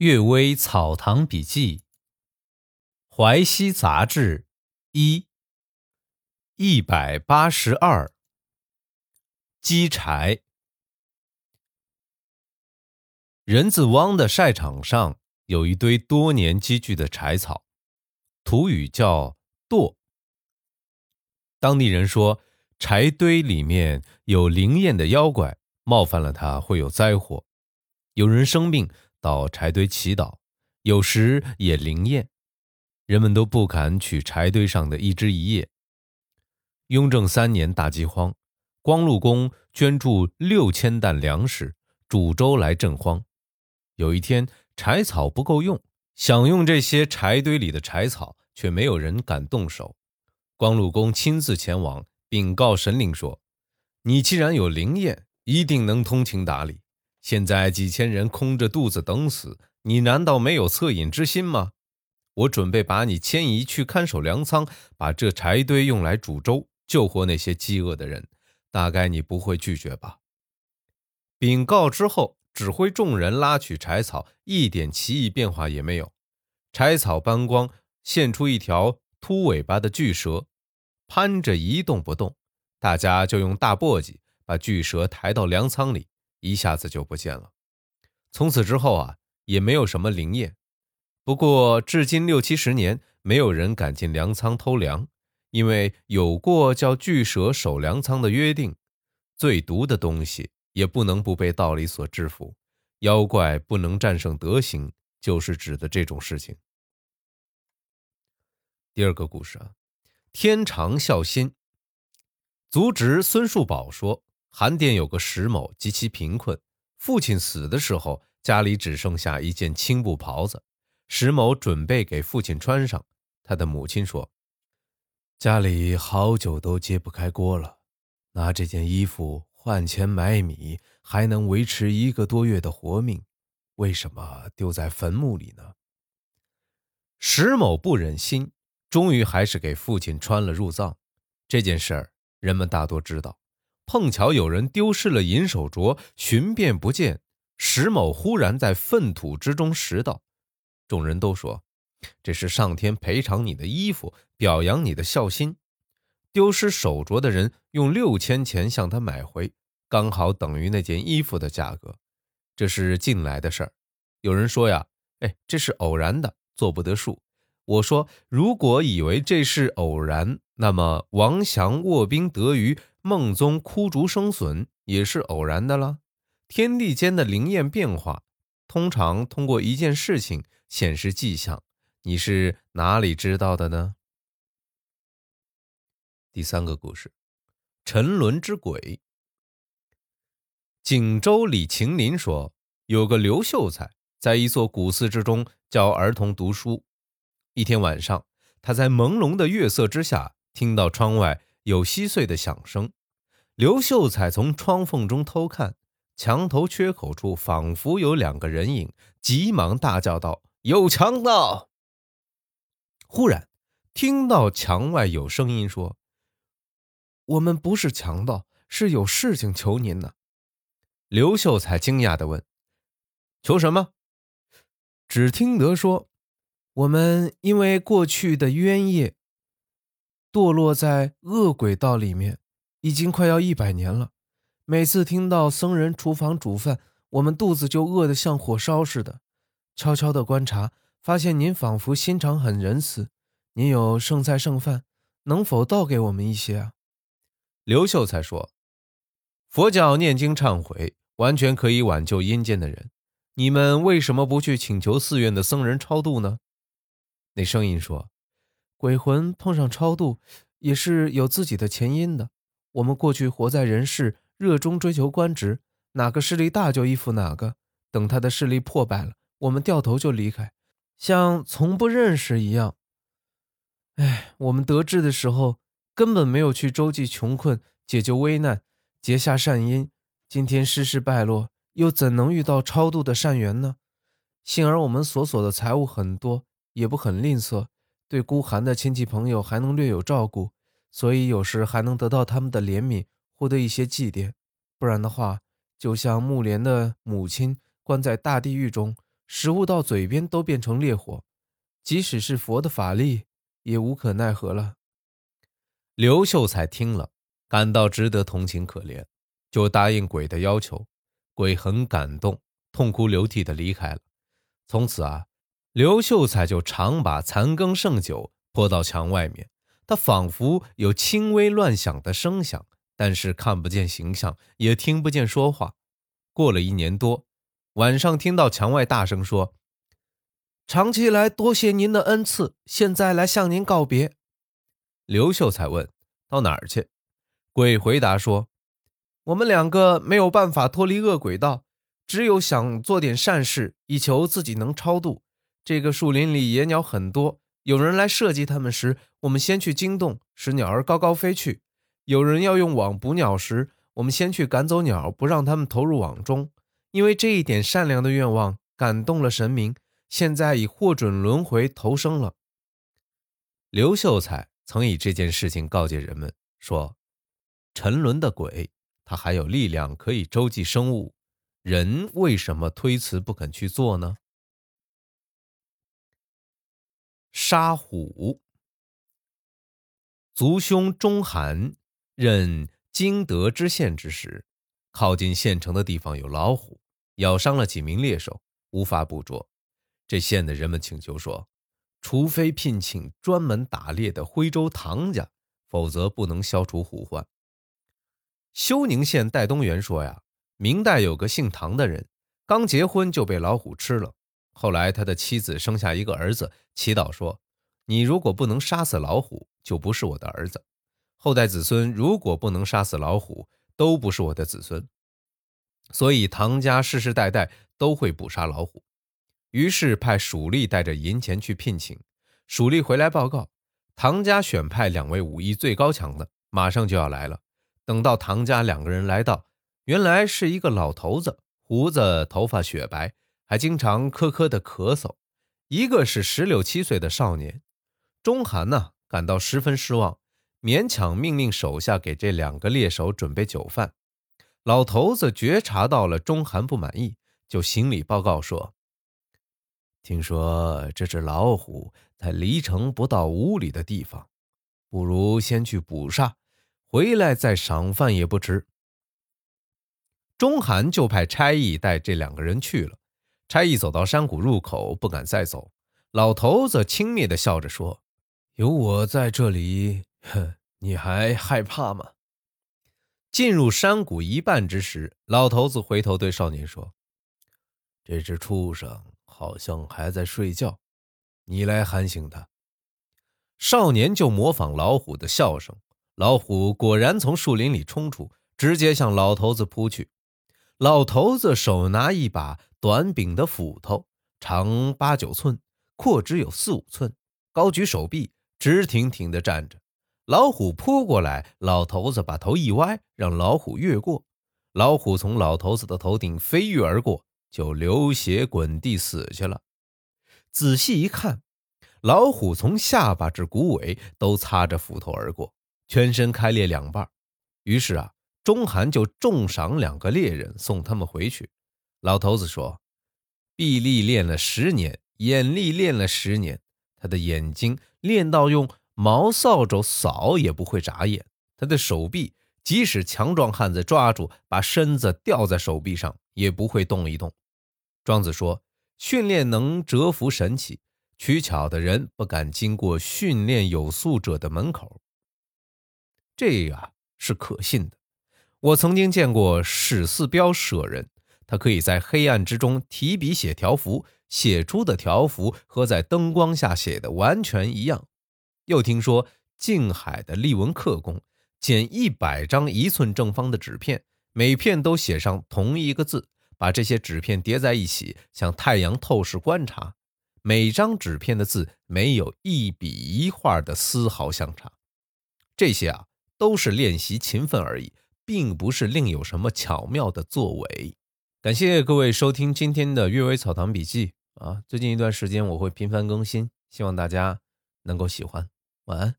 《岳微草堂笔记》《淮西杂志》一一百八十二。积柴。人字汪的晒场上有一堆多年积聚的柴草，土语叫“垛”。当地人说，柴堆里面有灵验的妖怪，冒犯了他会有灾祸。有人生病。到柴堆祈祷，有时也灵验，人们都不敢取柴堆上的一枝一叶。雍正三年大饥荒，光禄公捐助六千担粮食，煮粥来赈荒。有一天柴草不够用，想用这些柴堆里的柴草，却没有人敢动手。光禄公亲自前往禀告神灵说：“你既然有灵验，一定能通情达理。”现在几千人空着肚子等死，你难道没有恻隐之心吗？我准备把你迁移去看守粮仓，把这柴堆用来煮粥，救活那些饥饿的人。大概你不会拒绝吧？禀告之后，指挥众人拉取柴草，一点奇异变化也没有。柴草搬光，现出一条秃尾巴的巨蛇，攀着一动不动。大家就用大簸箕把巨蛇抬到粮仓里。一下子就不见了。从此之后啊，也没有什么灵验。不过至今六七十年，没有人敢进粮仓偷粮，因为有过叫巨蛇守粮仓的约定。最毒的东西也不能不被道理所制服，妖怪不能战胜德行，就是指的这种事情。第二个故事啊，天长孝心。族侄孙树宝说。韩店有个石某极其贫困，父亲死的时候，家里只剩下一件青布袍子。石某准备给父亲穿上，他的母亲说：“家里好久都揭不开锅了，拿这件衣服换钱买米，还能维持一个多月的活命，为什么丢在坟墓里呢？”石某不忍心，终于还是给父亲穿了入葬。这件事儿，人们大多知道。碰巧有人丢失了银手镯，寻遍不见。石某忽然在粪土之中拾到，众人都说：“这是上天赔偿你的衣服，表扬你的孝心。”丢失手镯的人用六千钱向他买回，刚好等于那件衣服的价格。这是近来的事儿。有人说呀：“哎，这是偶然的，做不得数。”我说：“如果以为这是偶然，那么王祥卧冰得鱼。”梦中枯竹生笋也是偶然的了。天地间的灵验变化，通常通过一件事情显示迹象。你是哪里知道的呢？第三个故事：沉沦之鬼。锦州李晴林说，有个刘秀才在一座古寺之中教儿童读书。一天晚上，他在朦胧的月色之下，听到窗外。有稀碎的响声，刘秀才从窗缝中偷看，墙头缺口处仿佛有两个人影，急忙大叫道：“有强盗！”忽然听到墙外有声音说：“我们不是强盗，是有事情求您呢。”刘秀才惊讶地问：“求什么？”只听得说：“我们因为过去的冤业。”堕落在恶鬼道里面，已经快要一百年了。每次听到僧人厨房煮饭，我们肚子就饿得像火烧似的。悄悄的观察，发现您仿佛心肠很仁慈。您有剩菜剩饭，能否倒给我们一些啊？刘秀才说：“佛教念经忏悔，完全可以挽救阴间的人。你们为什么不去请求寺院的僧人超度呢？”那声音说。鬼魂碰上超度，也是有自己的前因的。我们过去活在人世，热衷追求官职，哪个势力大就依附哪个。等他的势力破败了，我们掉头就离开，像从不认识一样。哎，我们得志的时候，根本没有去周济穷困，解救危难，结下善因。今天失势败落，又怎能遇到超度的善缘呢？幸而我们所索的财物很多，也不很吝啬。对孤寒的亲戚朋友还能略有照顾，所以有时还能得到他们的怜悯，获得一些祭奠。不然的话，就像木莲的母亲关在大地狱中，食物到嘴边都变成烈火，即使是佛的法力也无可奈何了。刘秀才听了，感到值得同情可怜，就答应鬼的要求。鬼很感动，痛哭流涕的离开了。从此啊，刘秀才就常把残羹剩酒泼到墙外面。他仿佛有轻微乱响的声响，但是看不见形象，也听不见说话。过了一年多，晚上听到墙外大声说：“长期来多谢您的恩赐，现在来向您告别。”刘秀才问：“到哪儿去？”鬼回答说：“我们两个没有办法脱离恶鬼道，只有想做点善事，以求自己能超度。这个树林里野鸟很多。”有人来射击它们时，我们先去惊动，使鸟儿高高飞去；有人要用网捕鸟时，我们先去赶走鸟，不让他们投入网中。因为这一点善良的愿望感动了神明，现在已获准轮回投生了。刘秀才曾以这件事情告诫人们说：“沉沦的鬼，他还有力量可以周济生物，人为什么推辞不肯去做呢？”杀虎。族兄钟韩任荆德知县之时，靠近县城的地方有老虎，咬伤了几名猎手，无法捕捉。这县的人们请求说，除非聘请专门打猎的徽州唐家，否则不能消除虎患。休宁县戴东元说呀，明代有个姓唐的人，刚结婚就被老虎吃了。后来，他的妻子生下一个儿子，祈祷说：“你如果不能杀死老虎，就不是我的儿子；后代子孙如果不能杀死老虎，都不是我的子孙。”所以，唐家世世代代都会捕杀老虎。于是派蜀吏带着银钱去聘请。蜀吏回来报告，唐家选派两位武艺最高强的，马上就要来了。等到唐家两个人来到，原来是一个老头子，胡子头发雪白。还经常咳咳的咳嗽，一个是十六七岁的少年，钟涵呢感到十分失望，勉强命令手下给这两个猎手准备酒饭。老头子觉察到了钟涵不满意，就行礼报告说：“听说这只老虎在离城不到五里的地方，不如先去捕杀，回来再赏饭也不迟。”钟涵就派差役带这两个人去了。差役走到山谷入口，不敢再走。老头子轻蔑地笑着说：“有我在这里，哼，你还害怕吗？”进入山谷一半之时，老头子回头对少年说：“这只畜生好像还在睡觉，你来喊醒他。”少年就模仿老虎的笑声，老虎果然从树林里冲出，直接向老头子扑去。老头子手拿一把。短柄的斧头，长八九寸，阔只有四五寸，高举手臂，直挺挺地站着。老虎扑过来，老头子把头一歪，让老虎越过。老虎从老头子的头顶飞跃而过，就流血滚地死去了。仔细一看，老虎从下巴至骨尾都擦着斧头而过，全身开裂两半。于是啊，钟涵就重赏两个猎人，送他们回去。老头子说：“臂力练了十年，眼力练了十年，他的眼睛练到用毛扫帚扫也不会眨眼。他的手臂，即使强壮汉子抓住，把身子吊在手臂上，也不会动一动。”庄子说：“训练能折服神奇，取巧的人不敢经过训练有素者的门口。”这呀是可信的。我曾经见过史四彪舍人。他可以在黑暗之中提笔写条幅，写出的条幅和在灯光下写的完全一样。又听说静海的立文刻工，剪一百张一寸正方的纸片，每片都写上同一个字，把这些纸片叠在一起，向太阳透视观察，每张纸片的字没有一笔一画的丝毫相差。这些啊，都是练习勤奋而已，并不是另有什么巧妙的作为。感谢各位收听今天的《阅微草堂笔记》啊！最近一段时间我会频繁更新，希望大家能够喜欢。晚安。